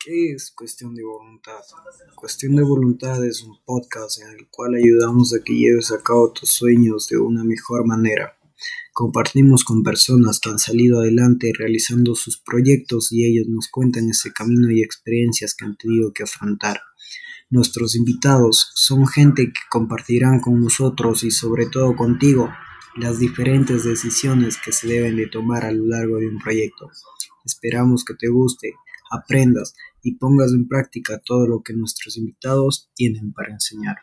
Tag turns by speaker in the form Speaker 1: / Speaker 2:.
Speaker 1: ¿Qué es Cuestión de Voluntad? Cuestión de Voluntad es un podcast en el cual ayudamos a que lleves a cabo tus sueños de una mejor manera. Compartimos con personas que han salido adelante realizando sus proyectos y ellos nos cuentan ese camino y experiencias que han tenido que afrontar. Nuestros invitados son gente que compartirán con nosotros y sobre todo contigo las diferentes decisiones que se deben de tomar a lo largo de un proyecto. Esperamos que te guste, aprendas y pongas en práctica todo lo que nuestros invitados tienen para enseñar.